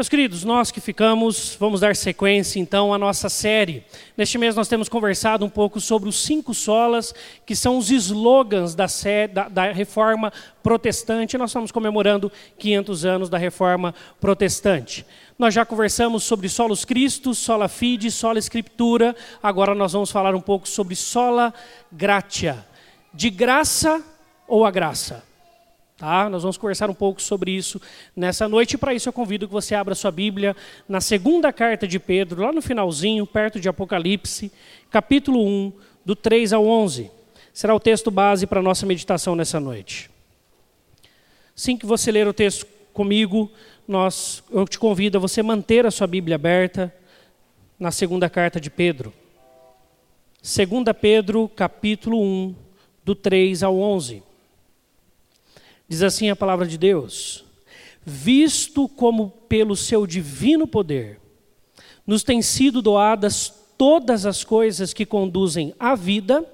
Meus queridos, nós que ficamos, vamos dar sequência então à nossa série. Neste mês nós temos conversado um pouco sobre os cinco solas, que são os slogans da, da, da reforma protestante. Nós estamos comemorando 500 anos da reforma protestante. Nós já conversamos sobre solos Cristo, sola fide, sola escritura. Agora nós vamos falar um pouco sobre sola gratia. De graça ou a graça? Tá? Nós vamos conversar um pouco sobre isso nessa noite, e para isso eu convido que você abra sua Bíblia na segunda carta de Pedro, lá no finalzinho, perto de Apocalipse, capítulo 1, do 3 ao 11. Será o texto base para a nossa meditação nessa noite. Assim que você ler o texto comigo, nós, eu te convido a você manter a sua Bíblia aberta na segunda carta de Pedro. Segunda Pedro, capítulo 1, do 3 ao 11. Diz assim a palavra de Deus: Visto como pelo seu divino poder nos têm sido doadas todas as coisas que conduzem à vida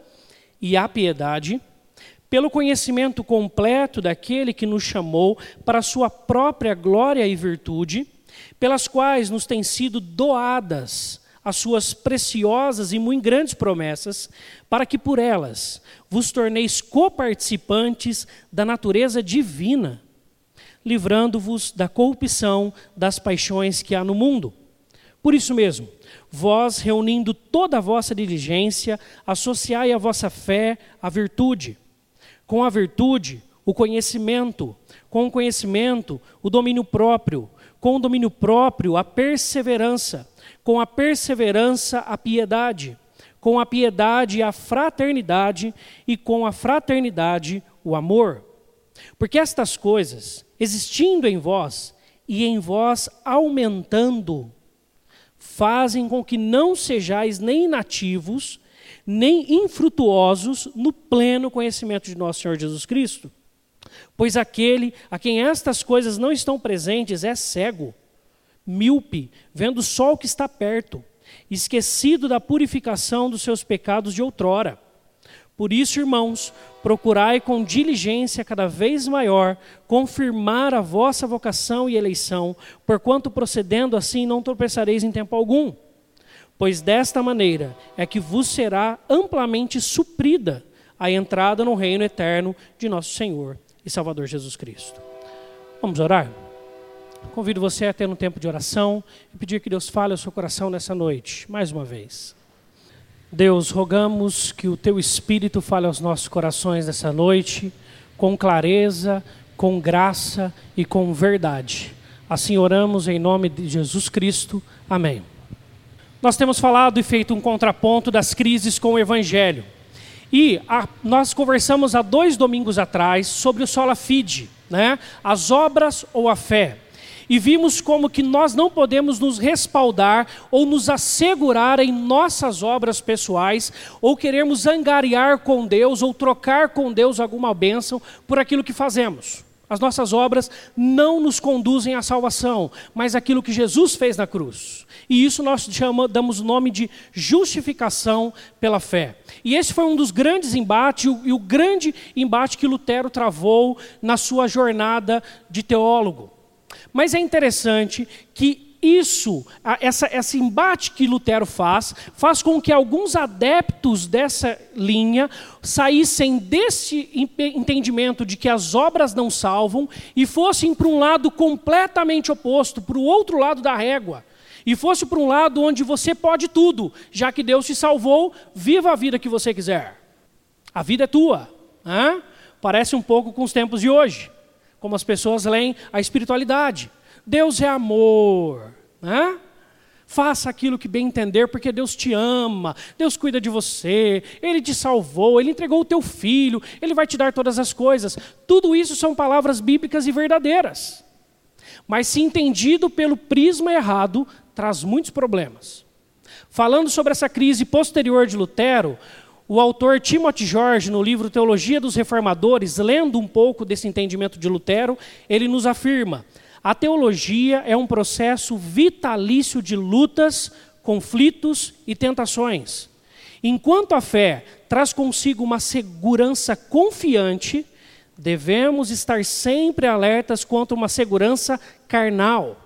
e à piedade, pelo conhecimento completo daquele que nos chamou para a sua própria glória e virtude, pelas quais nos têm sido doadas as suas preciosas e muito grandes promessas, para que por elas vos torneis coparticipantes da natureza divina, livrando-vos da corrupção das paixões que há no mundo. Por isso mesmo, vós, reunindo toda a vossa diligência, associai a vossa fé à virtude. Com a virtude, o conhecimento. Com o conhecimento, o domínio próprio. Com o domínio próprio, a perseverança. Com a perseverança, a piedade com a piedade a fraternidade, e com a fraternidade o amor. Porque estas coisas, existindo em vós e em vós aumentando, fazem com que não sejais nem inativos, nem infrutuosos no pleno conhecimento de nosso Senhor Jesus Cristo. Pois aquele a quem estas coisas não estão presentes é cego, míope, vendo só o que está perto esquecido da purificação dos seus pecados de outrora. Por isso, irmãos, procurai com diligência cada vez maior confirmar a vossa vocação e eleição, porquanto procedendo assim não tropeçareis em tempo algum. Pois desta maneira é que vos será amplamente suprida a entrada no reino eterno de nosso Senhor e Salvador Jesus Cristo. Vamos orar? Convido você a ter um tempo de oração e pedir que Deus fale ao seu coração nessa noite, mais uma vez. Deus, rogamos que o teu Espírito fale aos nossos corações nessa noite, com clareza, com graça e com verdade. Assim oramos em nome de Jesus Cristo. Amém. Nós temos falado e feito um contraponto das crises com o Evangelho. E a, nós conversamos há dois domingos atrás sobre o sola fide, né? as obras ou a fé e vimos como que nós não podemos nos respaldar ou nos assegurar em nossas obras pessoais ou queremos angariar com Deus ou trocar com Deus alguma bênção por aquilo que fazemos. As nossas obras não nos conduzem à salvação, mas aquilo que Jesus fez na cruz. E isso nós chama, damos o nome de justificação pela fé. E esse foi um dos grandes embates, e o grande embate que Lutero travou na sua jornada de teólogo. Mas é interessante que isso, essa, esse embate que Lutero faz, faz com que alguns adeptos dessa linha saíssem desse entendimento de que as obras não salvam e fossem para um lado completamente oposto, para o outro lado da régua. E fosse para um lado onde você pode tudo, já que Deus te salvou, viva a vida que você quiser. A vida é tua. Parece um pouco com os tempos de hoje como as pessoas leem a espiritualidade. Deus é amor. Né? Faça aquilo que bem entender, porque Deus te ama, Deus cuida de você, Ele te salvou, Ele entregou o teu filho, Ele vai te dar todas as coisas. Tudo isso são palavras bíblicas e verdadeiras. Mas se entendido pelo prisma errado, traz muitos problemas. Falando sobre essa crise posterior de Lutero, o autor Timothy George, no livro Teologia dos Reformadores, lendo um pouco desse entendimento de Lutero, ele nos afirma: a teologia é um processo vitalício de lutas, conflitos e tentações. Enquanto a fé traz consigo uma segurança confiante, devemos estar sempre alertas contra uma segurança carnal.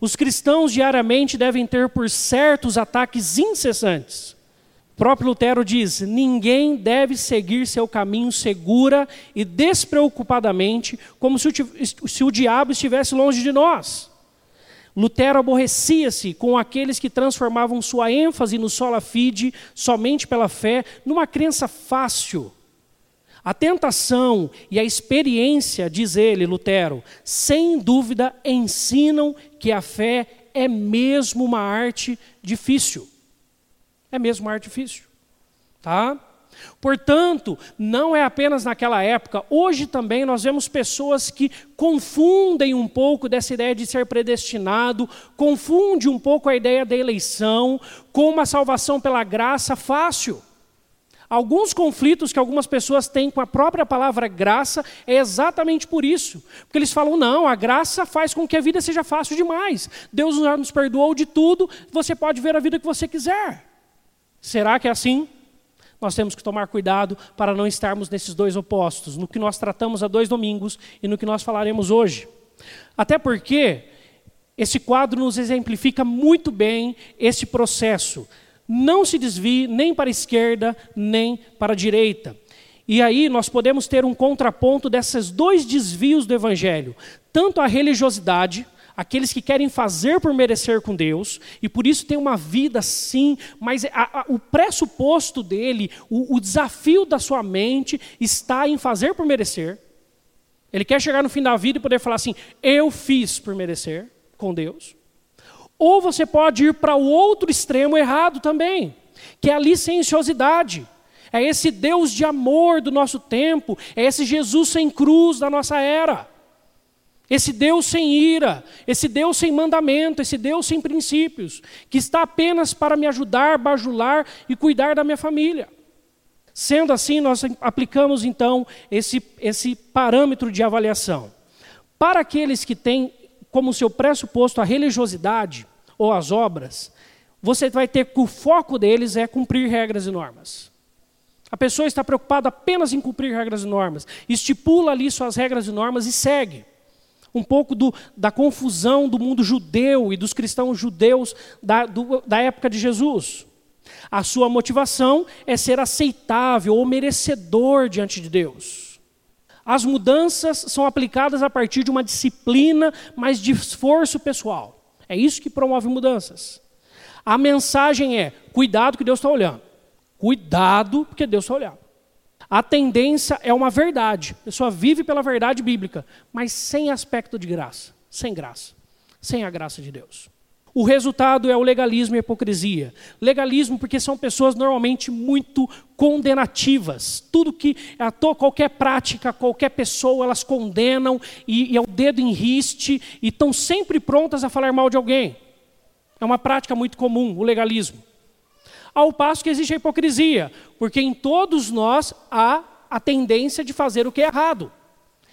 Os cristãos diariamente devem ter por certos ataques incessantes. Próprio Lutero diz: ninguém deve seguir seu caminho segura e despreocupadamente, como se o, se o diabo estivesse longe de nós. Lutero aborrecia-se com aqueles que transformavam sua ênfase no sola fide, somente pela fé, numa crença fácil. A tentação e a experiência, diz ele, Lutero, sem dúvida ensinam que a fé é mesmo uma arte difícil. É mesmo uma arte difícil. Tá? Portanto, não é apenas naquela época, hoje também nós vemos pessoas que confundem um pouco dessa ideia de ser predestinado, confunde um pouco a ideia da eleição com uma salvação pela graça fácil. Alguns conflitos que algumas pessoas têm com a própria palavra graça é exatamente por isso. Porque eles falam, não, a graça faz com que a vida seja fácil demais. Deus já nos perdoou de tudo, você pode ver a vida que você quiser. Será que é assim? nós temos que tomar cuidado para não estarmos nesses dois opostos, no que nós tratamos há dois domingos e no que nós falaremos hoje. Até porque esse quadro nos exemplifica muito bem esse processo. Não se desvie nem para a esquerda, nem para a direita. E aí nós podemos ter um contraponto desses dois desvios do Evangelho: tanto a religiosidade, aqueles que querem fazer por merecer com Deus, e por isso tem uma vida sim, mas a, a, o pressuposto dele, o, o desafio da sua mente está em fazer por merecer. Ele quer chegar no fim da vida e poder falar assim: eu fiz por merecer com Deus. Ou você pode ir para o outro extremo errado também, que é a licenciosidade. É esse Deus de amor do nosso tempo, é esse Jesus sem cruz da nossa era. Esse Deus sem ira, esse Deus sem mandamento, esse Deus sem princípios, que está apenas para me ajudar, bajular e cuidar da minha família. Sendo assim, nós aplicamos então esse, esse parâmetro de avaliação. Para aqueles que têm como seu pressuposto a religiosidade ou as obras, você vai ter que o foco deles é cumprir regras e normas. A pessoa está preocupada apenas em cumprir regras e normas, estipula ali suas regras e normas e segue um pouco do, da confusão do mundo judeu e dos cristãos judeus da, do, da época de Jesus. A sua motivação é ser aceitável ou merecedor diante de Deus. As mudanças são aplicadas a partir de uma disciplina, mas de esforço pessoal. É isso que promove mudanças. A mensagem é: cuidado que Deus está olhando. Cuidado, porque Deus está olhando. A tendência é uma verdade. A pessoa vive pela verdade bíblica, mas sem aspecto de graça, sem graça, sem a graça de Deus. O resultado é o legalismo e a hipocrisia. Legalismo porque são pessoas normalmente muito condenativas. Tudo que qualquer prática, qualquer pessoa, elas condenam e, e é o dedo em riste e estão sempre prontas a falar mal de alguém. É uma prática muito comum, o legalismo. Ao passo que existe a hipocrisia, porque em todos nós há a tendência de fazer o que é errado.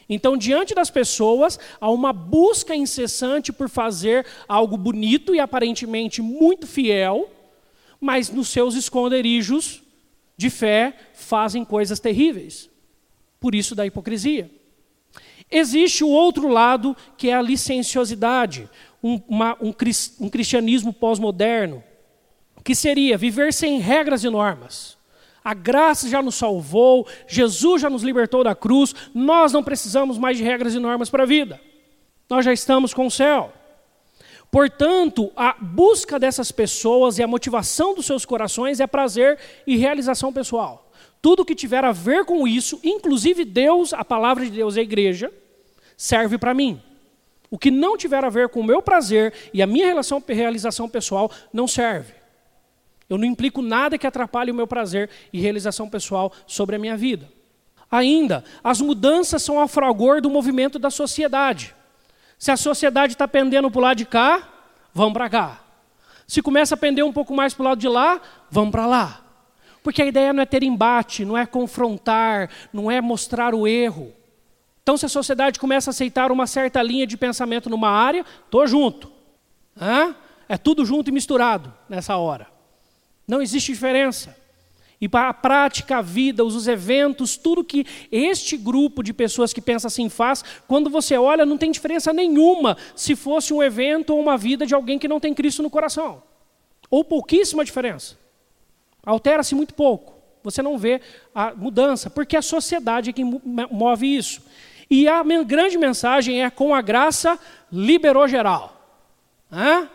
Então, diante das pessoas, há uma busca incessante por fazer algo bonito e aparentemente muito fiel, mas nos seus esconderijos de fé fazem coisas terríveis. Por isso da hipocrisia. Existe o outro lado, que é a licenciosidade, um, uma, um, um cristianismo pós-moderno, que seria viver sem regras e normas. A graça já nos salvou, Jesus já nos libertou da cruz, nós não precisamos mais de regras e normas para a vida. Nós já estamos com o céu. Portanto, a busca dessas pessoas e a motivação dos seus corações é prazer e realização pessoal. Tudo que tiver a ver com isso, inclusive Deus, a palavra de Deus, a igreja, serve para mim. O que não tiver a ver com o meu prazer e a minha relação, realização pessoal não serve. Eu não implico nada que atrapalhe o meu prazer e realização pessoal sobre a minha vida. Ainda, as mudanças são a fragor do movimento da sociedade. Se a sociedade está pendendo para o lado de cá, vamos para cá. Se começa a pender um pouco mais para o lado de lá, vamos para lá. Porque a ideia não é ter embate, não é confrontar, não é mostrar o erro. Então, se a sociedade começa a aceitar uma certa linha de pensamento numa área, estou junto. Hã? É tudo junto e misturado nessa hora. Não existe diferença. e para a prática, a vida, os eventos, tudo que este grupo de pessoas que pensa assim faz, quando você olha, não tem diferença nenhuma se fosse um evento ou uma vida de alguém que não tem Cristo no coração. Ou pouquíssima diferença. Altera-se muito pouco. Você não vê a mudança, porque a sociedade é quem move isso. E a grande mensagem é: com a graça, liberou geral. Hã?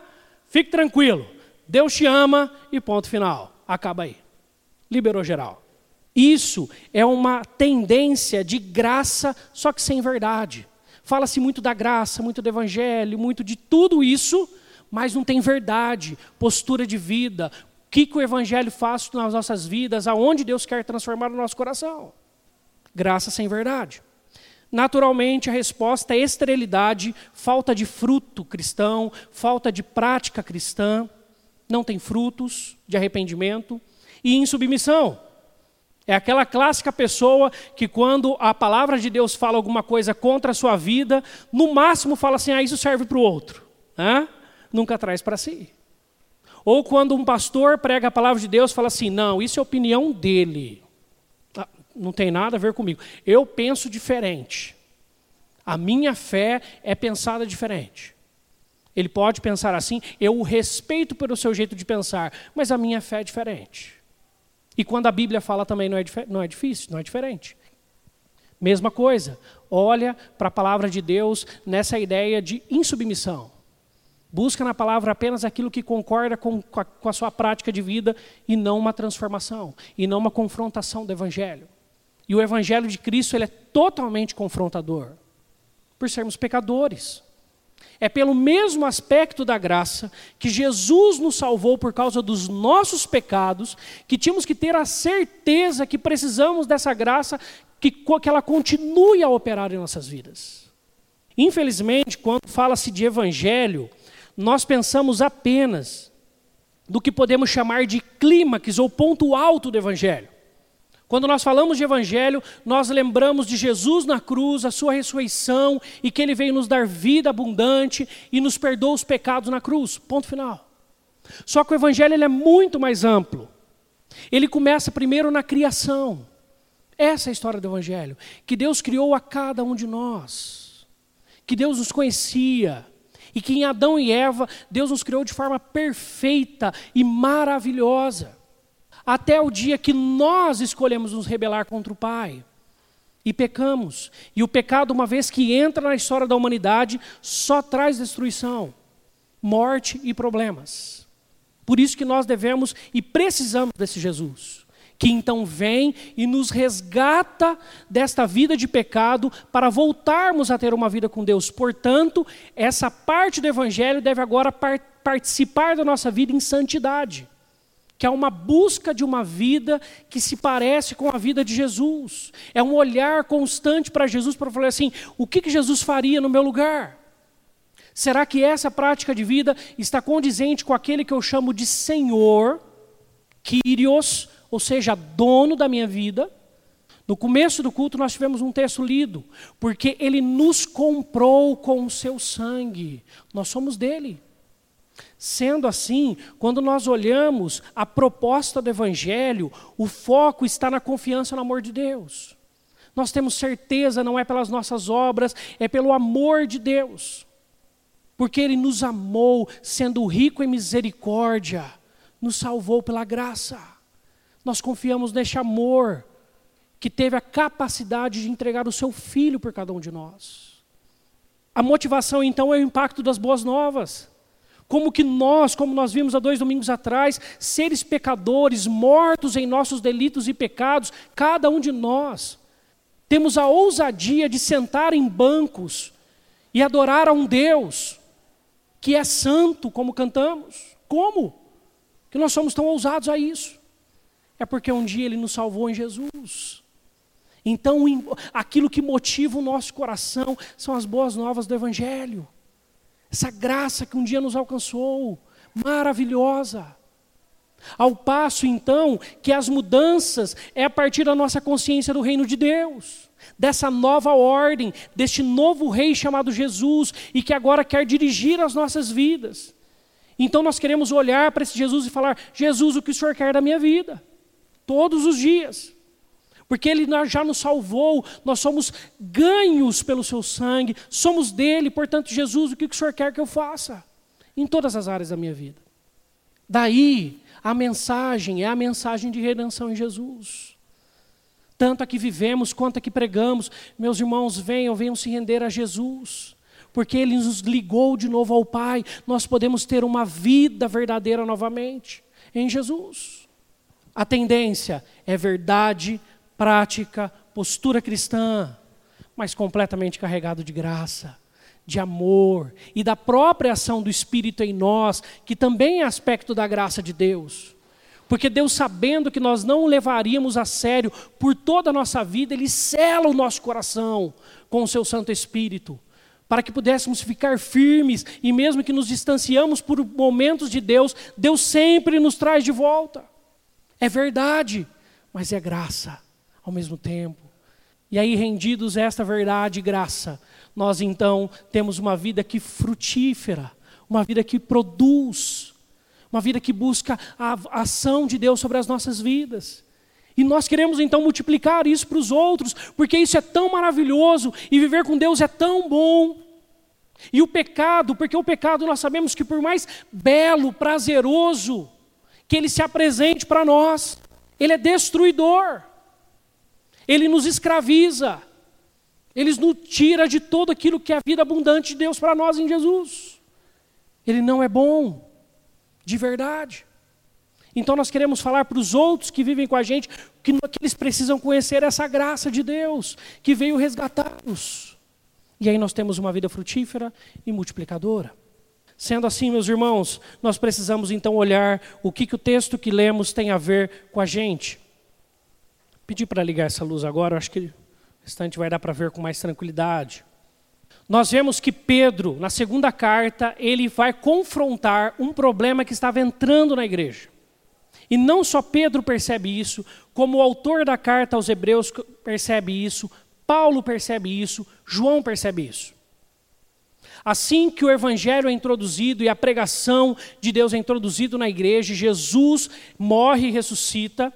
Fique tranquilo, Deus te ama e ponto final. Acaba aí. Liberou geral. Isso é uma tendência de graça, só que sem verdade. Fala-se muito da graça, muito do evangelho, muito de tudo isso, mas não tem verdade, postura de vida, o que, que o Evangelho faz nas nossas vidas, aonde Deus quer transformar o nosso coração. Graça sem verdade. Naturalmente, a resposta é esterilidade, falta de fruto cristão, falta de prática cristã, não tem frutos de arrependimento e insubmissão. É aquela clássica pessoa que, quando a palavra de Deus fala alguma coisa contra a sua vida, no máximo fala assim: ah, isso serve para o outro. Né? Nunca traz para si. Ou quando um pastor prega a palavra de Deus, fala assim: não, isso é opinião dele. Ah, não tem nada a ver comigo. Eu penso diferente. A minha fé é pensada diferente. Ele pode pensar assim, eu o respeito pelo seu jeito de pensar, mas a minha fé é diferente. E quando a Bíblia fala também não é, não é difícil, não é diferente. Mesma coisa, olha para a palavra de Deus nessa ideia de insubmissão. Busca na palavra apenas aquilo que concorda com, com, a, com, a, sua prática de vida e não uma transformação, e não uma confrontação do Evangelho. E o Evangelho de Cristo ele é totalmente confrontador, por sermos pecadores. É pelo mesmo aspecto da graça que Jesus nos salvou por causa dos nossos pecados, que tínhamos que ter a certeza que precisamos dessa graça, que, que ela continue a operar em nossas vidas. Infelizmente, quando fala-se de evangelho, nós pensamos apenas do que podemos chamar de clímax ou ponto alto do Evangelho. Quando nós falamos de Evangelho, nós lembramos de Jesus na cruz, a sua ressurreição e que ele veio nos dar vida abundante e nos perdoou os pecados na cruz. Ponto final. Só que o Evangelho ele é muito mais amplo. Ele começa primeiro na criação. Essa é a história do Evangelho. Que Deus criou a cada um de nós. Que Deus nos conhecia e que em Adão e Eva, Deus nos criou de forma perfeita e maravilhosa. Até o dia que nós escolhemos nos rebelar contra o Pai e pecamos. E o pecado, uma vez que entra na história da humanidade, só traz destruição, morte e problemas. Por isso que nós devemos e precisamos desse Jesus que então vem e nos resgata desta vida de pecado para voltarmos a ter uma vida com Deus. Portanto, essa parte do Evangelho deve agora par participar da nossa vida em santidade, que é uma busca de uma vida que se parece com a vida de Jesus. É um olhar constante para Jesus para falar assim: o que, que Jesus faria no meu lugar? Será que essa prática de vida está condizente com aquele que eu chamo de Senhor, Kyrios, ou seja, dono da minha vida. No começo do culto nós tivemos um texto lido, porque ele nos comprou com o seu sangue. Nós somos dele. Sendo assim, quando nós olhamos a proposta do Evangelho, o foco está na confiança no amor de Deus. Nós temos certeza, não é pelas nossas obras, é pelo amor de Deus. Porque Ele nos amou, sendo rico em misericórdia, nos salvou pela graça. Nós confiamos neste amor que teve a capacidade de entregar o seu filho por cada um de nós. A motivação então é o impacto das boas novas. Como que nós, como nós vimos há dois domingos atrás, seres pecadores, mortos em nossos delitos e pecados, cada um de nós, temos a ousadia de sentar em bancos e adorar a um Deus que é santo, como cantamos. Como? Que nós somos tão ousados a isso? É porque um dia Ele nos salvou em Jesus. Então, aquilo que motiva o nosso coração são as boas novas do Evangelho. Essa graça que um dia nos alcançou, maravilhosa. Ao passo, então, que as mudanças é a partir da nossa consciência do reino de Deus, dessa nova ordem, deste novo rei chamado Jesus e que agora quer dirigir as nossas vidas. Então, nós queremos olhar para esse Jesus e falar: Jesus, o que o Senhor quer da minha vida? todos os dias. Porque Ele já nos salvou, nós somos ganhos pelo Seu sangue, somos dele, portanto, Jesus, o que o Senhor quer que eu faça? Em todas as áreas da minha vida. Daí, a mensagem é a mensagem de redenção em Jesus. Tanto a que vivemos quanto a que pregamos, meus irmãos, venham, venham se render a Jesus porque Ele nos ligou de novo ao Pai, nós podemos ter uma vida verdadeira novamente em Jesus. A tendência é verdade, prática, postura cristã, mas completamente carregado de graça, de amor e da própria ação do Espírito em nós, que também é aspecto da graça de Deus. Porque Deus, sabendo que nós não o levaríamos a sério por toda a nossa vida, Ele sela o nosso coração com o seu Santo Espírito para que pudéssemos ficar firmes e mesmo que nos distanciamos por momentos de Deus, Deus sempre nos traz de volta. É verdade, mas é graça ao mesmo tempo. E aí, rendidos a esta verdade e graça, nós então temos uma vida que frutífera, uma vida que produz, uma vida que busca a ação de Deus sobre as nossas vidas. E nós queremos então multiplicar isso para os outros, porque isso é tão maravilhoso e viver com Deus é tão bom. E o pecado, porque o pecado nós sabemos que por mais belo, prazeroso que ele se apresente para nós, ele é destruidor. Ele nos escraviza. Ele nos tira de todo aquilo que é a vida abundante de Deus para nós em Jesus. Ele não é bom, de verdade. Então nós queremos falar para os outros que vivem com a gente que, que eles precisam conhecer essa graça de Deus, que veio resgatá-los. E aí nós temos uma vida frutífera e multiplicadora. Sendo assim, meus irmãos, nós precisamos então olhar o que, que o texto que lemos tem a ver com a gente. Pedi para ligar essa luz agora, acho que o restante vai dar para ver com mais tranquilidade. Nós vemos que Pedro, na segunda carta, ele vai confrontar um problema que estava entrando na igreja. E não só Pedro percebe isso, como o autor da carta aos Hebreus percebe isso, Paulo percebe isso, João percebe isso. Assim que o evangelho é introduzido e a pregação de Deus é introduzido na igreja, Jesus morre e ressuscita,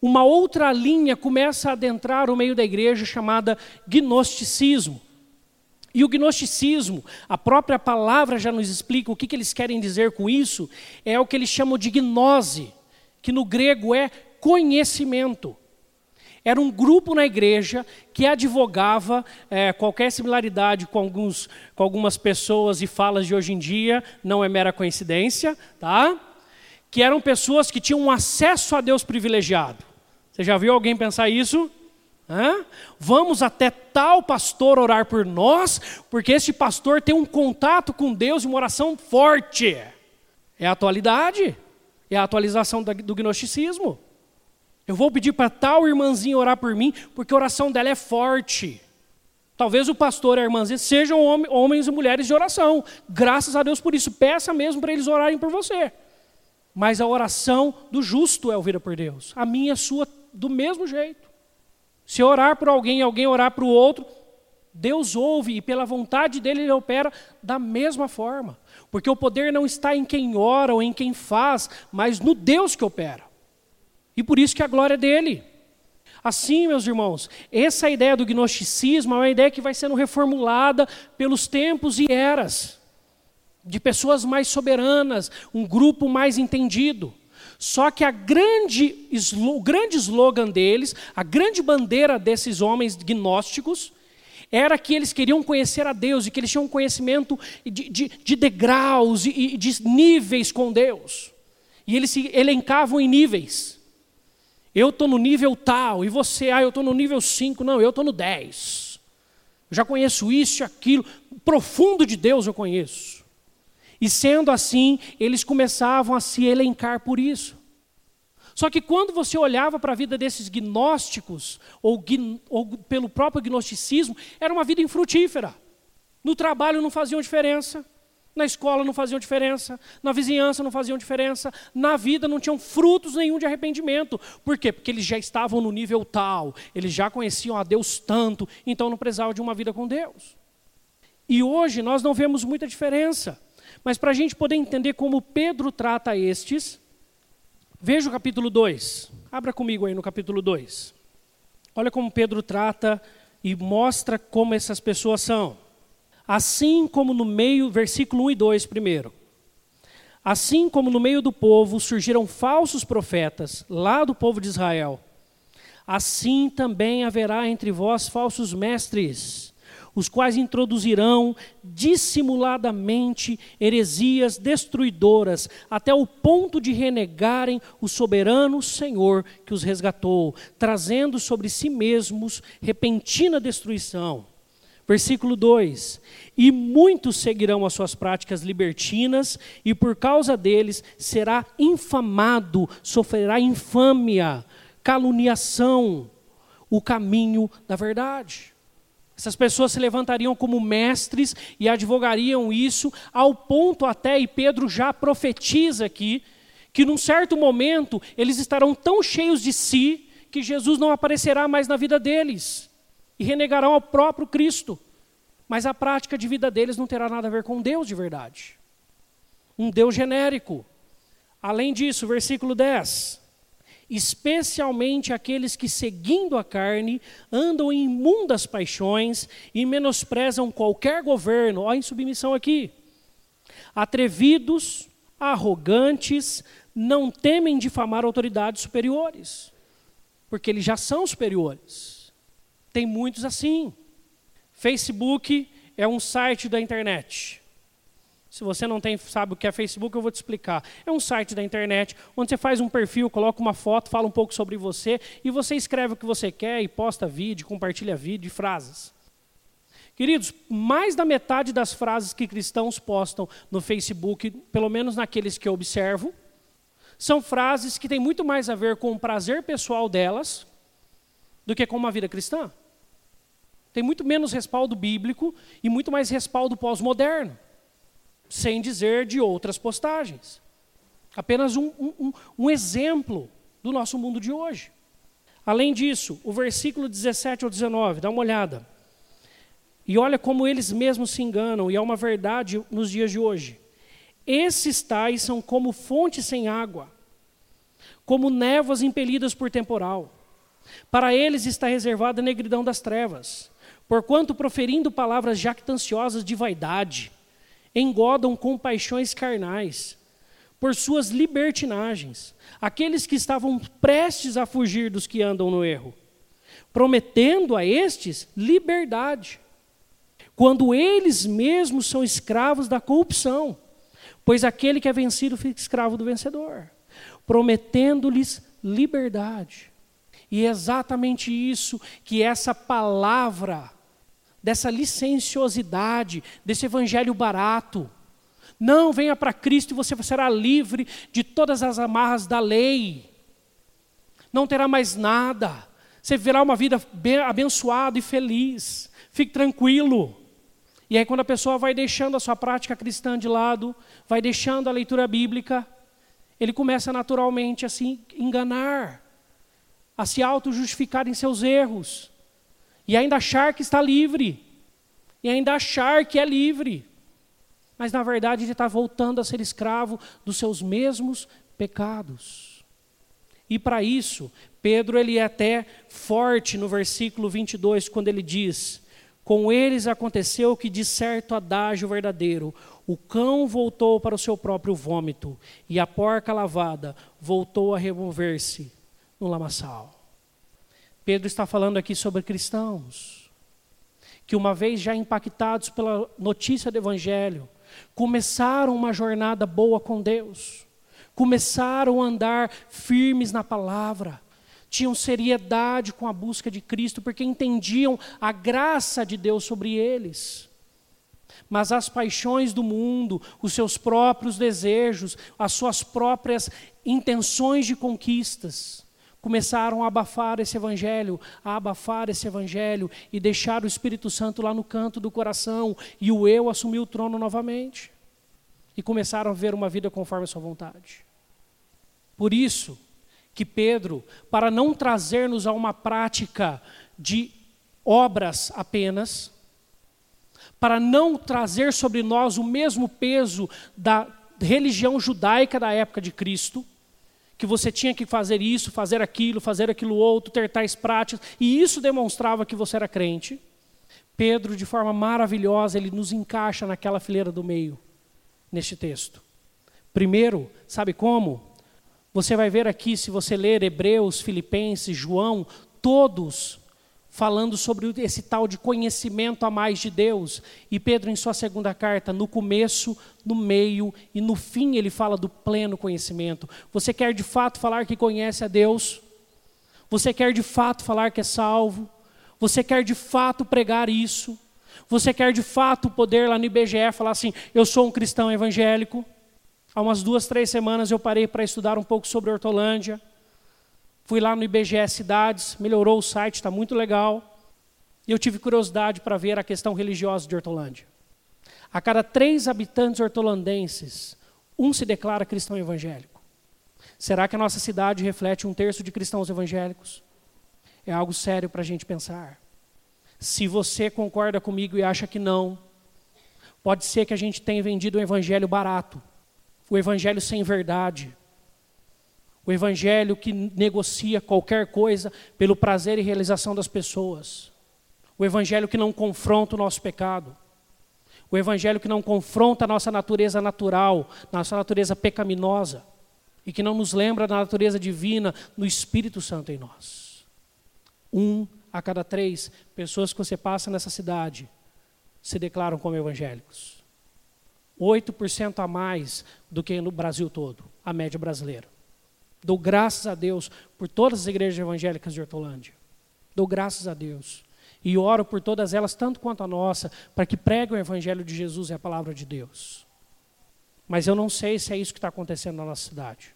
uma outra linha começa a adentrar o meio da igreja chamada gnosticismo. E o gnosticismo, a própria palavra já nos explica o que, que eles querem dizer com isso, é o que eles chamam de gnose, que no grego é conhecimento. Era um grupo na igreja que advogava é, qualquer similaridade com, alguns, com algumas pessoas e falas de hoje em dia, não é mera coincidência, tá? Que eram pessoas que tinham um acesso a Deus privilegiado. Você já viu alguém pensar isso? Hã? Vamos até tal pastor orar por nós, porque esse pastor tem um contato com Deus e uma oração forte. É a atualidade, é a atualização do gnosticismo. Eu vou pedir para tal irmãzinha orar por mim, porque a oração dela é forte. Talvez o pastor e a irmãzinha sejam homens e mulheres de oração. Graças a Deus por isso. Peça mesmo para eles orarem por você. Mas a oração do justo é ouvida por Deus. A minha é sua do mesmo jeito. Se orar por alguém alguém orar para o outro, Deus ouve e pela vontade dele ele opera da mesma forma. Porque o poder não está em quem ora ou em quem faz, mas no Deus que opera. E por isso que a glória é dele. Assim, meus irmãos, essa ideia do gnosticismo é uma ideia que vai sendo reformulada pelos tempos e eras, de pessoas mais soberanas, um grupo mais entendido. Só que grande, o grande slogan deles, a grande bandeira desses homens gnósticos, era que eles queriam conhecer a Deus e que eles tinham um conhecimento de, de, de degraus e de níveis com Deus. E eles se elencavam em níveis. Eu estou no nível tal, e você, ah, eu estou no nível 5, não, eu estou no 10. Eu já conheço isso e aquilo, profundo de Deus eu conheço. E sendo assim, eles começavam a se elencar por isso. Só que quando você olhava para a vida desses gnósticos, ou, ou, pelo próprio gnosticismo, era uma vida infrutífera. No trabalho não faziam diferença, na escola não faziam diferença, na vizinhança não faziam diferença, na vida não tinham frutos nenhum de arrependimento. Por quê? Porque eles já estavam no nível tal, eles já conheciam a Deus tanto, então não precisavam de uma vida com Deus. E hoje nós não vemos muita diferença. Mas para a gente poder entender como Pedro trata estes, Veja o capítulo 2. Abra comigo aí no capítulo 2. Olha como Pedro trata e mostra como essas pessoas são. Assim como no meio, versículo 1 e 2 primeiro. Assim como no meio do povo surgiram falsos profetas, lá do povo de Israel, assim também haverá entre vós falsos mestres, os quais introduzirão dissimuladamente heresias destruidoras, até o ponto de renegarem o soberano Senhor que os resgatou, trazendo sobre si mesmos repentina destruição. Versículo 2: E muitos seguirão as suas práticas libertinas, e por causa deles será infamado, sofrerá infâmia, caluniação, o caminho da verdade. Essas pessoas se levantariam como mestres e advogariam isso, ao ponto até, e Pedro já profetiza aqui, que num certo momento eles estarão tão cheios de si que Jesus não aparecerá mais na vida deles e renegarão ao próprio Cristo. Mas a prática de vida deles não terá nada a ver com Deus de verdade. Um Deus genérico. Além disso, versículo 10 especialmente aqueles que, seguindo a carne, andam em imundas paixões e menosprezam qualquer governo. Olha em submissão aqui. Atrevidos, arrogantes, não temem difamar autoridades superiores, porque eles já são superiores. Tem muitos assim. Facebook é um site da internet. Se você não tem, sabe o que é Facebook, eu vou te explicar. É um site da internet onde você faz um perfil, coloca uma foto, fala um pouco sobre você e você escreve o que você quer e posta vídeo, compartilha vídeo e frases. Queridos, mais da metade das frases que cristãos postam no Facebook, pelo menos naqueles que eu observo, são frases que têm muito mais a ver com o prazer pessoal delas do que com uma vida cristã. Tem muito menos respaldo bíblico e muito mais respaldo pós-moderno sem dizer de outras postagens. Apenas um, um, um exemplo do nosso mundo de hoje. Além disso, o versículo 17 ao 19, dá uma olhada. E olha como eles mesmos se enganam, e é uma verdade nos dias de hoje. Esses tais são como fontes sem água, como névoas impelidas por temporal. Para eles está reservada a negridão das trevas, porquanto proferindo palavras jactanciosas de vaidade, engodam com paixões carnais, por suas libertinagens, aqueles que estavam prestes a fugir dos que andam no erro, prometendo a estes liberdade, quando eles mesmos são escravos da corrupção, pois aquele que é vencido fica escravo do vencedor, prometendo-lhes liberdade. E é exatamente isso que essa palavra dessa licenciosidade, desse evangelho barato. Não, venha para Cristo e você será livre de todas as amarras da lei. Não terá mais nada. Você viverá uma vida abençoada e feliz. Fique tranquilo. E aí, quando a pessoa vai deixando a sua prática cristã de lado, vai deixando a leitura bíblica, ele começa naturalmente a se enganar, a se auto-justificar em seus erros e ainda achar que está livre, e ainda achar que é livre. Mas na verdade ele está voltando a ser escravo dos seus mesmos pecados. E para isso, Pedro ele é até forte no versículo 22, quando ele diz: Com eles aconteceu que de certo adágio verdadeiro: o cão voltou para o seu próprio vômito, e a porca lavada voltou a remover-se no lamaçal. Pedro está falando aqui sobre cristãos que, uma vez já impactados pela notícia do Evangelho, começaram uma jornada boa com Deus, começaram a andar firmes na palavra, tinham seriedade com a busca de Cristo, porque entendiam a graça de Deus sobre eles. Mas as paixões do mundo, os seus próprios desejos, as suas próprias intenções de conquistas, começaram a abafar esse evangelho, a abafar esse evangelho e deixar o Espírito Santo lá no canto do coração e o eu assumir o trono novamente. E começaram a ver uma vida conforme a sua vontade. Por isso que Pedro, para não trazer-nos a uma prática de obras apenas, para não trazer sobre nós o mesmo peso da religião judaica da época de Cristo, que você tinha que fazer isso, fazer aquilo, fazer aquilo outro, ter tais práticas, e isso demonstrava que você era crente. Pedro, de forma maravilhosa, ele nos encaixa naquela fileira do meio, neste texto. Primeiro, sabe como? Você vai ver aqui, se você ler Hebreus, Filipenses, João, todos falando sobre esse tal de conhecimento a mais de Deus. E Pedro, em sua segunda carta, no começo, no meio e no fim, ele fala do pleno conhecimento. Você quer de fato falar que conhece a Deus? Você quer de fato falar que é salvo? Você quer de fato pregar isso? Você quer de fato poder lá no IBGE falar assim: eu sou um cristão evangélico? Há umas duas, três semanas eu parei para estudar um pouco sobre Hortolândia. Fui lá no IBGE Cidades, melhorou o site, está muito legal. E eu tive curiosidade para ver a questão religiosa de Hortolândia. A cada três habitantes hortolandenses, um se declara cristão evangélico. Será que a nossa cidade reflete um terço de cristãos evangélicos? É algo sério para a gente pensar. Se você concorda comigo e acha que não, pode ser que a gente tenha vendido um evangelho barato, o evangelho sem verdade, o evangelho que negocia qualquer coisa pelo prazer e realização das pessoas. O evangelho que não confronta o nosso pecado. O evangelho que não confronta a nossa natureza natural, nossa natureza pecaminosa. E que não nos lembra da natureza divina no Espírito Santo em nós. Um a cada três pessoas que você passa nessa cidade se declaram como evangélicos. 8% a mais do que no Brasil todo, a média brasileira. Dou graças a Deus por todas as igrejas evangélicas de Hortolândia. Dou graças a Deus. E oro por todas elas, tanto quanto a nossa, para que preguem o Evangelho de Jesus e a palavra de Deus. Mas eu não sei se é isso que está acontecendo na nossa cidade.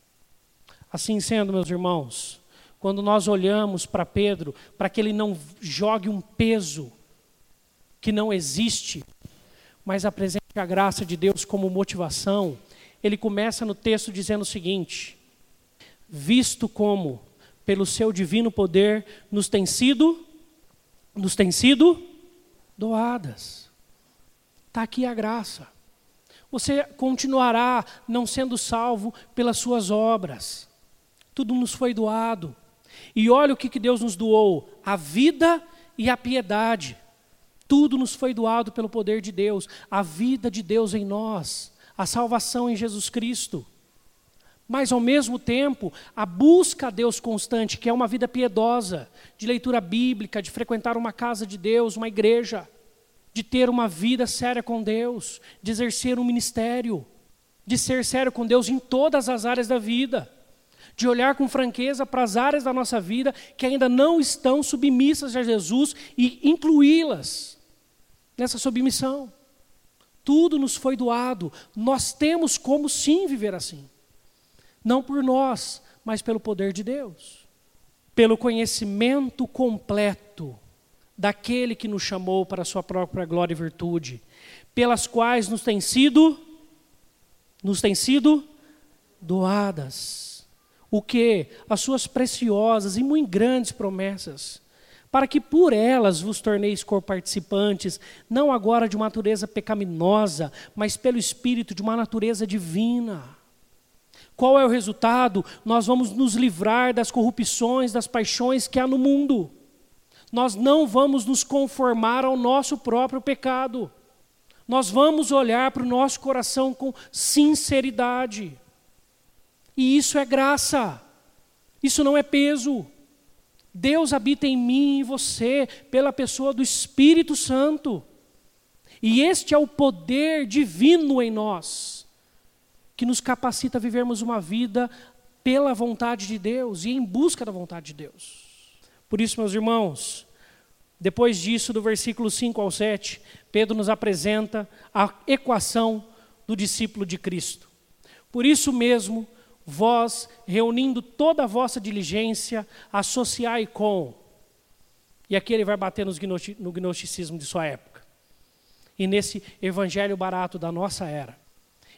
Assim sendo, meus irmãos, quando nós olhamos para Pedro, para que ele não jogue um peso que não existe, mas apresente a graça de Deus como motivação, ele começa no texto dizendo o seguinte: visto como pelo seu divino poder nos tem sido nos tem sido doadas. Está aqui a graça. Você continuará não sendo salvo pelas suas obras. Tudo nos foi doado. E olha o que, que Deus nos doou: a vida e a piedade. Tudo nos foi doado pelo poder de Deus, a vida de Deus em nós, a salvação em Jesus Cristo mas ao mesmo tempo, a busca a Deus constante, que é uma vida piedosa, de leitura bíblica, de frequentar uma casa de Deus, uma igreja, de ter uma vida séria com Deus, de exercer um ministério, de ser sério com Deus em todas as áreas da vida, de olhar com franqueza para as áreas da nossa vida que ainda não estão submissas a Jesus e incluí-las nessa submissão. Tudo nos foi doado, nós temos como sim viver assim. Não por nós, mas pelo poder de Deus. Pelo conhecimento completo daquele que nos chamou para a sua própria glória e virtude, pelas quais nos têm sido nos têm sido doadas. O que? As suas preciosas e muito grandes promessas, para que por elas vos torneis co-participantes, não agora de uma natureza pecaminosa, mas pelo Espírito de uma natureza divina. Qual é o resultado? Nós vamos nos livrar das corrupções, das paixões que há no mundo. Nós não vamos nos conformar ao nosso próprio pecado. Nós vamos olhar para o nosso coração com sinceridade. E isso é graça. Isso não é peso. Deus habita em mim e em você pela pessoa do Espírito Santo. E este é o poder divino em nós que nos capacita a vivermos uma vida pela vontade de Deus e em busca da vontade de Deus. Por isso, meus irmãos, depois disso, do versículo 5 ao 7, Pedro nos apresenta a equação do discípulo de Cristo. Por isso mesmo, vós, reunindo toda a vossa diligência, associai com. E aqui ele vai bater no gnosticismo de sua época. E nesse evangelho barato da nossa era.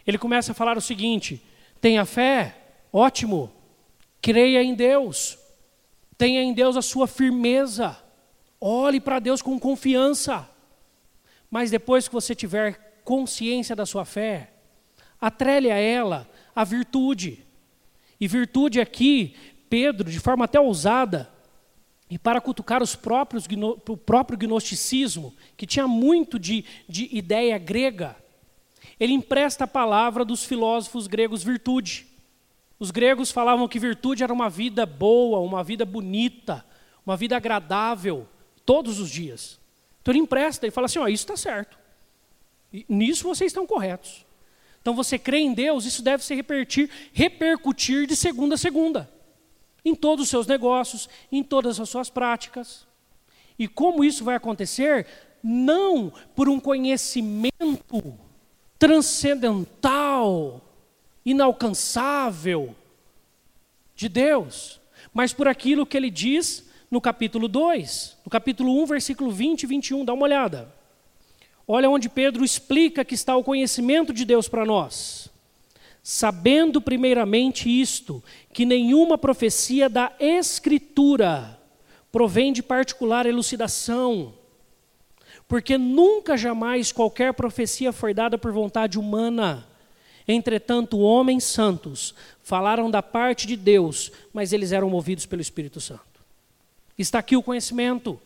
Ele começa a falar o seguinte: tenha fé, ótimo, creia em Deus, tenha em Deus a sua firmeza, olhe para Deus com confiança. Mas depois que você tiver consciência da sua fé, atrele a ela a virtude. E virtude aqui, Pedro, de forma até ousada, e para cutucar os próprios, o próprio gnosticismo, que tinha muito de, de ideia grega, ele empresta a palavra dos filósofos gregos virtude. Os gregos falavam que virtude era uma vida boa, uma vida bonita, uma vida agradável, todos os dias. Então ele empresta e fala assim: ó, isso está certo. E nisso vocês estão corretos. Então você crê em Deus, isso deve se repercutir, repercutir de segunda a segunda. Em todos os seus negócios, em todas as suas práticas. E como isso vai acontecer? Não por um conhecimento transcendental, inalcançável de Deus, mas por aquilo que ele diz no capítulo 2, no capítulo 1, versículo 20 e 21, dá uma olhada. Olha onde Pedro explica que está o conhecimento de Deus para nós. Sabendo primeiramente isto, que nenhuma profecia da Escritura provém de particular elucidação, porque nunca jamais qualquer profecia foi dada por vontade humana. Entretanto, homens santos falaram da parte de Deus, mas eles eram movidos pelo Espírito Santo. Está aqui o conhecimento.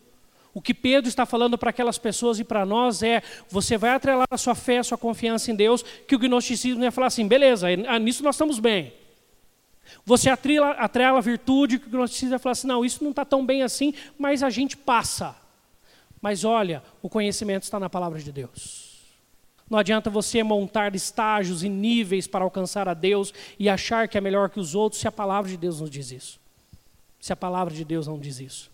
O que Pedro está falando para aquelas pessoas e para nós é: você vai atrelar a sua fé, a sua confiança em Deus, que o gnosticismo ia falar assim, beleza, ah, nisso nós estamos bem. Você atrela, atrela a virtude, que o gnosticismo ia falar assim, não, isso não está tão bem assim, mas a gente passa. Mas olha, o conhecimento está na palavra de Deus. Não adianta você montar estágios e níveis para alcançar a Deus e achar que é melhor que os outros se a palavra de Deus não diz isso. Se a palavra de Deus não diz isso.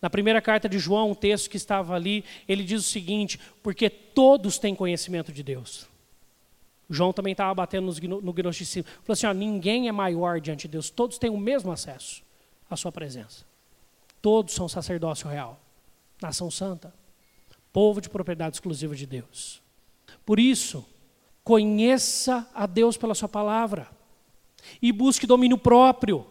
Na primeira carta de João, um texto que estava ali, ele diz o seguinte: porque todos têm conhecimento de Deus. João também estava batendo no gnosticismo. Falou assim: ó, ninguém é maior diante de Deus, todos têm o mesmo acesso à sua presença. Todos são sacerdócio real, nação santa, povo de propriedade exclusiva de Deus. Por isso, conheça a Deus pela sua palavra e busque domínio próprio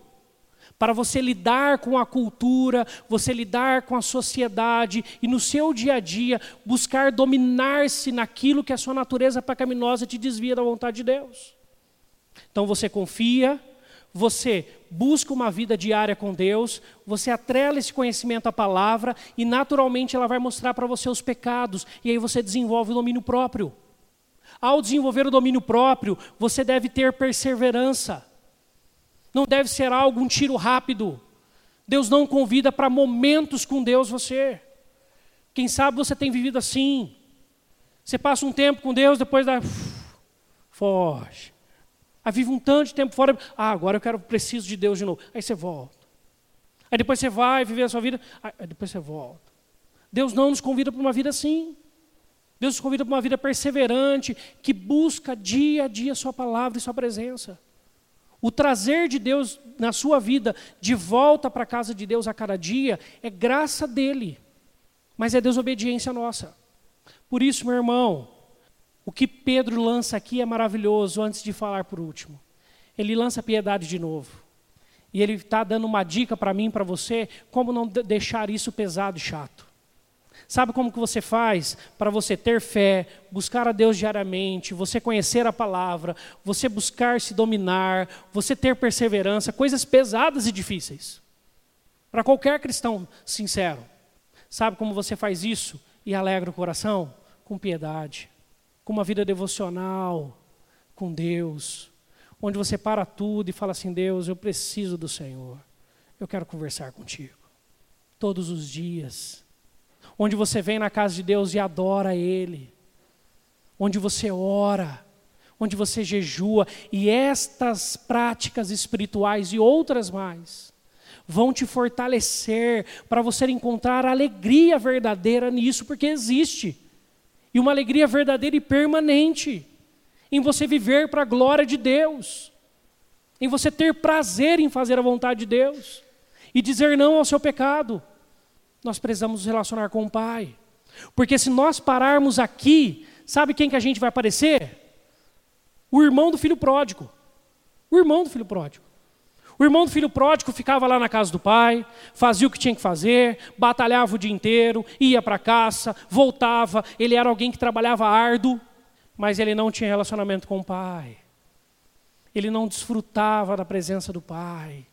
para você lidar com a cultura, você lidar com a sociedade e no seu dia a dia buscar dominar-se naquilo que a sua natureza pecaminosa te desvia da vontade de Deus. Então você confia, você busca uma vida diária com Deus, você atrela esse conhecimento à palavra e naturalmente ela vai mostrar para você os pecados e aí você desenvolve o domínio próprio. Ao desenvolver o domínio próprio, você deve ter perseverança. Não deve ser algo, um tiro rápido. Deus não convida para momentos com Deus você. Quem sabe você tem vivido assim. Você passa um tempo com Deus, depois dá. Foge. Aí vive um tanto de tempo fora. Ah, agora eu quero, preciso de Deus de novo. Aí você volta. Aí depois você vai viver a sua vida. Aí depois você volta. Deus não nos convida para uma vida assim. Deus nos convida para uma vida perseverante, que busca dia a dia Sua palavra e Sua presença. O trazer de Deus na sua vida de volta para a casa de Deus a cada dia é graça dele, mas é desobediência nossa. Por isso, meu irmão, o que Pedro lança aqui é maravilhoso antes de falar por último. Ele lança piedade de novo. E ele está dando uma dica para mim, para você, como não deixar isso pesado e chato. Sabe como que você faz para você ter fé, buscar a Deus diariamente, você conhecer a palavra, você buscar se dominar, você ter perseverança, coisas pesadas e difíceis. Para qualquer cristão sincero. Sabe como você faz isso e alegra o coração? Com piedade, com uma vida devocional, com Deus, onde você para tudo e fala assim: Deus, eu preciso do Senhor, eu quero conversar contigo. Todos os dias. Onde você vem na casa de Deus e adora Ele, onde você ora, onde você jejua, e estas práticas espirituais e outras mais vão te fortalecer para você encontrar alegria verdadeira nisso, porque existe, e uma alegria verdadeira e permanente, em você viver para a glória de Deus, em você ter prazer em fazer a vontade de Deus e dizer não ao seu pecado nós precisamos nos relacionar com o Pai. Porque se nós pararmos aqui, sabe quem que a gente vai aparecer? O irmão do filho pródigo. O irmão do filho pródigo. O irmão do filho pródigo ficava lá na casa do pai, fazia o que tinha que fazer, batalhava o dia inteiro, ia para a caça, voltava. Ele era alguém que trabalhava árduo, mas ele não tinha relacionamento com o pai. Ele não desfrutava da presença do Pai.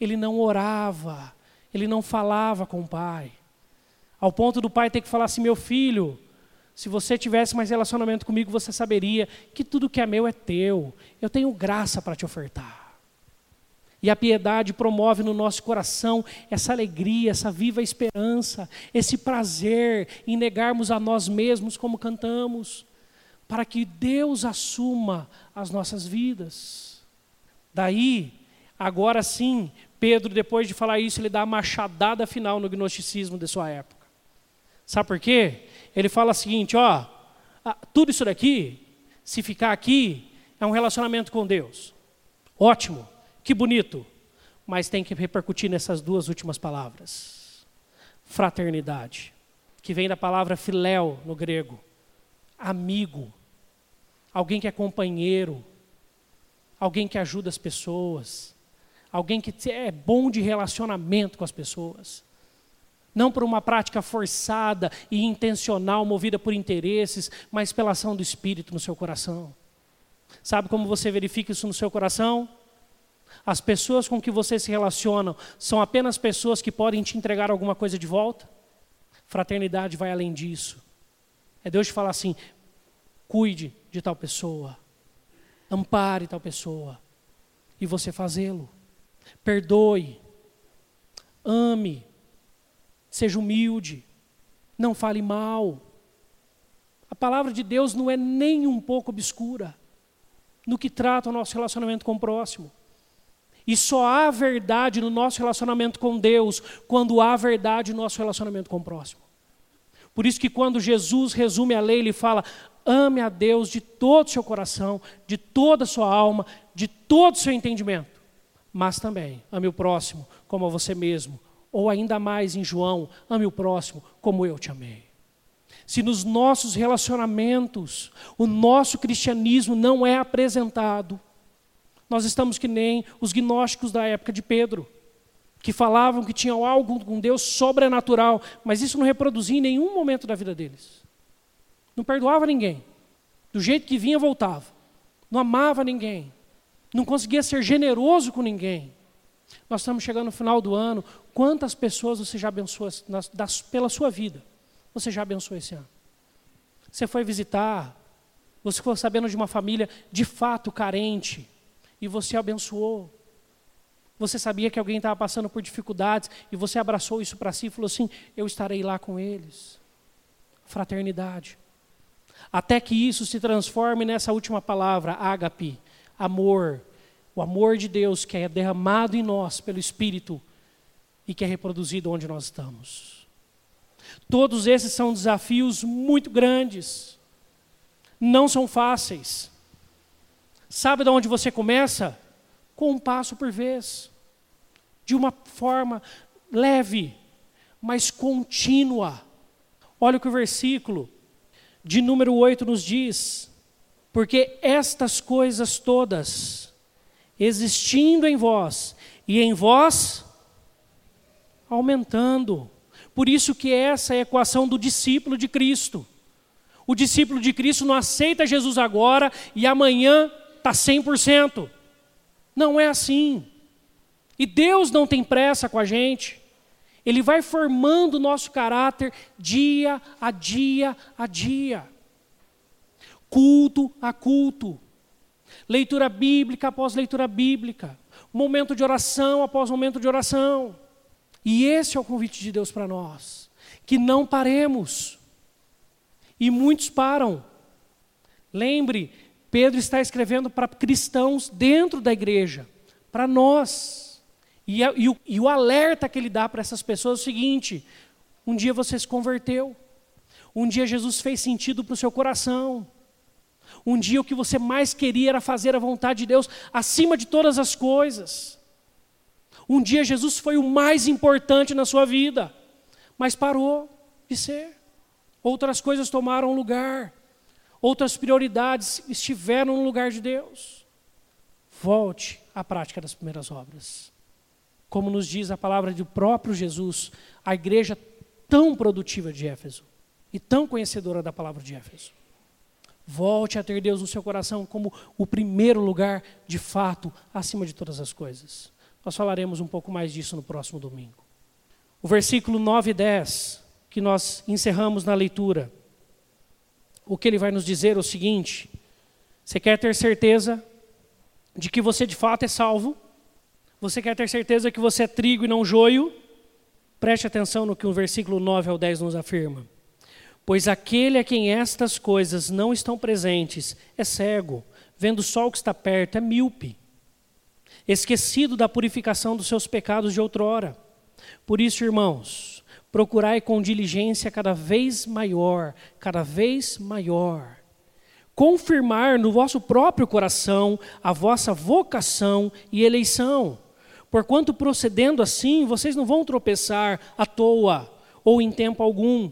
Ele não orava. Ele não falava com o Pai. Ao ponto do Pai ter que falar assim: meu filho, se você tivesse mais relacionamento comigo, você saberia que tudo que é meu é teu. Eu tenho graça para te ofertar. E a piedade promove no nosso coração essa alegria, essa viva esperança, esse prazer em negarmos a nós mesmos como cantamos, para que Deus assuma as nossas vidas. Daí, agora sim, Pedro, depois de falar isso, ele dá a machadada final no gnosticismo de sua época. Sabe por quê? Ele fala o seguinte: ó, tudo isso daqui, se ficar aqui, é um relacionamento com Deus. Ótimo. Que bonito. Mas tem que repercutir nessas duas últimas palavras: fraternidade, que vem da palavra filéu no grego, amigo, alguém que é companheiro, alguém que ajuda as pessoas, alguém que é bom de relacionamento com as pessoas. Não por uma prática forçada e intencional, movida por interesses, mas pela ação do Espírito no seu coração. Sabe como você verifica isso no seu coração? As pessoas com que você se relaciona são apenas pessoas que podem te entregar alguma coisa de volta? Fraternidade vai além disso. É Deus te falar assim: cuide de tal pessoa, ampare tal pessoa, e você fazê-lo. Perdoe, ame, seja humilde, não fale mal. A palavra de Deus não é nem um pouco obscura no que trata o nosso relacionamento com o próximo. E só há verdade no nosso relacionamento com Deus quando há verdade no nosso relacionamento com o próximo. Por isso que quando Jesus resume a lei, ele fala: ame a Deus de todo o seu coração, de toda a sua alma, de todo o seu entendimento. Mas também ame o próximo como a você mesmo. Ou ainda mais em João, ame o próximo como eu te amei. Se nos nossos relacionamentos o nosso cristianismo não é apresentado, nós estamos que nem os gnósticos da época de Pedro, que falavam que tinham algo com Deus sobrenatural, mas isso não reproduzia em nenhum momento da vida deles. Não perdoava ninguém. Do jeito que vinha, voltava. Não amava ninguém. Não conseguia ser generoso com ninguém. Nós estamos chegando no final do ano. Quantas pessoas você já abençoou pela sua vida? Você já abençoou esse ano? Você foi visitar, você ficou sabendo de uma família de fato carente, e você abençoou. Você sabia que alguém estava passando por dificuldades e você abraçou isso para si e falou assim: Eu estarei lá com eles. Fraternidade. Até que isso se transforme nessa última palavra, ágape, amor. O amor de Deus que é derramado em nós pelo Espírito e que é reproduzido onde nós estamos. Todos esses são desafios muito grandes, não são fáceis. Sabe de onde você começa? Com um passo por vez. De uma forma leve, mas contínua. Olha o que o versículo de número 8 nos diz: Porque estas coisas todas, existindo em vós, e em vós aumentando. Por isso que essa é a equação do discípulo de Cristo. O discípulo de Cristo não aceita Jesus agora e amanhã está 100%. Não é assim. E Deus não tem pressa com a gente. Ele vai formando o nosso caráter dia a dia a dia. Culto a culto. Leitura bíblica após leitura bíblica. Momento de oração após momento de oração. E esse é o convite de Deus para nós. Que não paremos. E muitos param. Lembre, Pedro está escrevendo para cristãos dentro da igreja, para nós. E, e, e o alerta que ele dá para essas pessoas é o seguinte: um dia você se converteu, um dia Jesus fez sentido para o seu coração, um dia o que você mais queria era fazer a vontade de Deus acima de todas as coisas. Um dia Jesus foi o mais importante na sua vida, mas parou de ser. Outras coisas tomaram lugar outras prioridades estiveram no lugar de Deus. Volte à prática das primeiras obras. Como nos diz a palavra do próprio Jesus, a igreja tão produtiva de Éfeso e tão conhecedora da palavra de Éfeso. Volte a ter Deus no seu coração como o primeiro lugar, de fato, acima de todas as coisas. Nós falaremos um pouco mais disso no próximo domingo. O versículo 9 e 10, que nós encerramos na leitura, o que ele vai nos dizer é o seguinte: você quer ter certeza de que você de fato é salvo? Você quer ter certeza que você é trigo e não joio? Preste atenção no que o versículo 9 ao 10 nos afirma. Pois aquele a quem estas coisas não estão presentes é cego, vendo só o que está perto, é míope, esquecido da purificação dos seus pecados de outrora. Por isso, irmãos, procurai com diligência cada vez maior, cada vez maior, confirmar no vosso próprio coração a vossa vocação e eleição. Porquanto procedendo assim, vocês não vão tropeçar à toa ou em tempo algum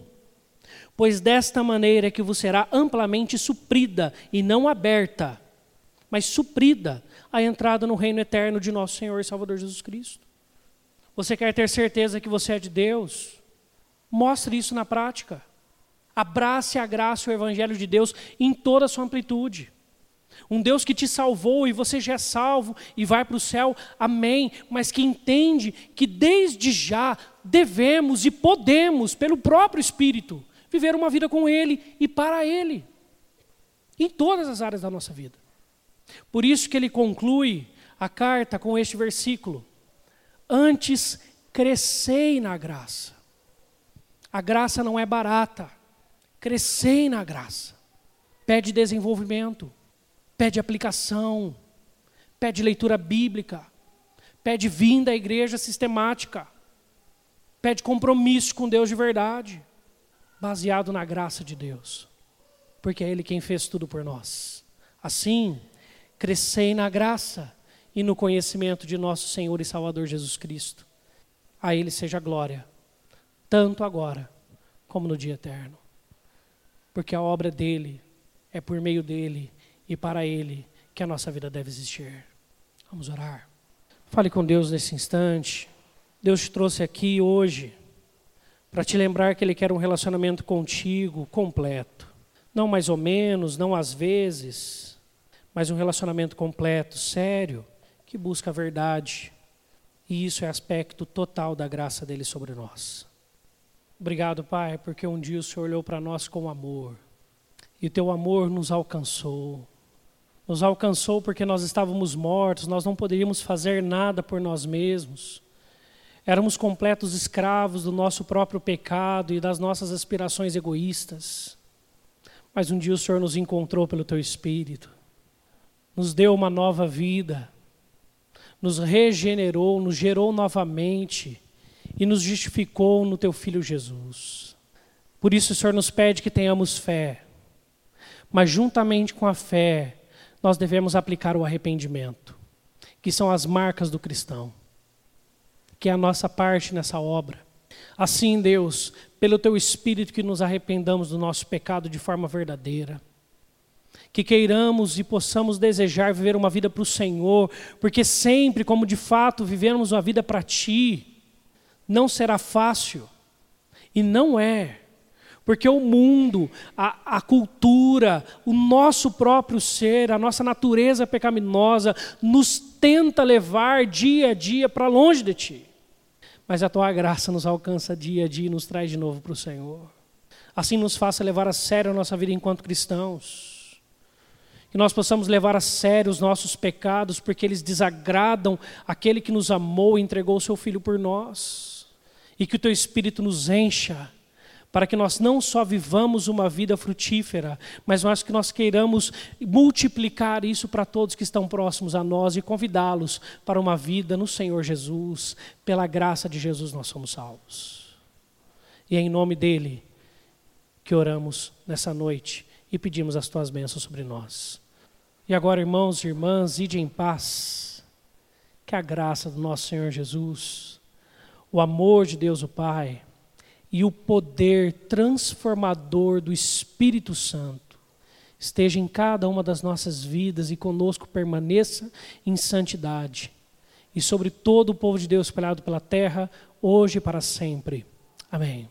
pois desta maneira é que vos será amplamente suprida e não aberta, mas suprida a entrada no reino eterno de nosso Senhor e Salvador Jesus Cristo. Você quer ter certeza que você é de Deus? Mostre isso na prática. Abrace a graça e o evangelho de Deus em toda a sua amplitude. Um Deus que te salvou e você já é salvo e vai para o céu, amém. Mas que entende que desde já devemos e podemos, pelo próprio Espírito, viver uma vida com Ele e para Ele, em todas as áreas da nossa vida. Por isso que ele conclui a carta com este versículo: Antes crescei na graça. A graça não é barata, crescei na graça. Pede desenvolvimento, pede aplicação, pede leitura bíblica, pede vinda à igreja sistemática, pede compromisso com Deus de verdade baseado na graça de Deus, porque é Ele quem fez tudo por nós. Assim, crescei na graça e no conhecimento de nosso Senhor e Salvador Jesus Cristo. A Ele seja glória, tanto agora como no dia eterno. Porque a obra dele é por meio dele e para ele que a nossa vida deve existir. Vamos orar. Fale com Deus nesse instante. Deus te trouxe aqui hoje para te lembrar que Ele quer um relacionamento contigo completo. Não mais ou menos, não às vezes, mas um relacionamento completo, sério, que busca a verdade. E isso é aspecto total da graça dele sobre nós. Obrigado, Pai, porque um dia o Senhor olhou para nós com amor. E o teu amor nos alcançou. Nos alcançou porque nós estávamos mortos, nós não poderíamos fazer nada por nós mesmos. Éramos completos escravos do nosso próprio pecado e das nossas aspirações egoístas. Mas um dia o Senhor nos encontrou pelo teu Espírito, nos deu uma nova vida, nos regenerou, nos gerou novamente e nos justificou no teu Filho Jesus. Por isso o Senhor nos pede que tenhamos fé, mas juntamente com a fé, nós devemos aplicar o arrependimento, que são as marcas do cristão que é a nossa parte nessa obra. Assim, Deus, pelo teu Espírito, que nos arrependamos do nosso pecado de forma verdadeira. Que queiramos e possamos desejar viver uma vida para o Senhor, porque sempre, como de fato vivemos uma vida para Ti, não será fácil. E não é. Porque o mundo, a, a, cultura, o nosso próprio ser, a nossa natureza pecaminosa, nos tenta levar dia a dia para longe de Ti. Mas a Tua graça nos alcança dia a dia e nos traz de novo para o Senhor. Assim nos faça levar a sério a nossa vida enquanto cristãos. Que nós possamos levar a sério os nossos pecados, porque eles desagradam aquele que nos amou e entregou o Seu Filho por nós. E que o Teu Espírito nos encha para que nós não só vivamos uma vida frutífera, mas nós que nós queiramos multiplicar isso para todos que estão próximos a nós e convidá-los para uma vida no Senhor Jesus. Pela graça de Jesus nós somos salvos. E é em nome dele que oramos nessa noite e pedimos as tuas bênçãos sobre nós. E agora, irmãos e irmãs, ide em paz. Que a graça do nosso Senhor Jesus, o amor de Deus o Pai, e o poder transformador do Espírito Santo esteja em cada uma das nossas vidas e conosco permaneça em santidade. E sobre todo o povo de Deus espalhado pela terra, hoje e para sempre. Amém.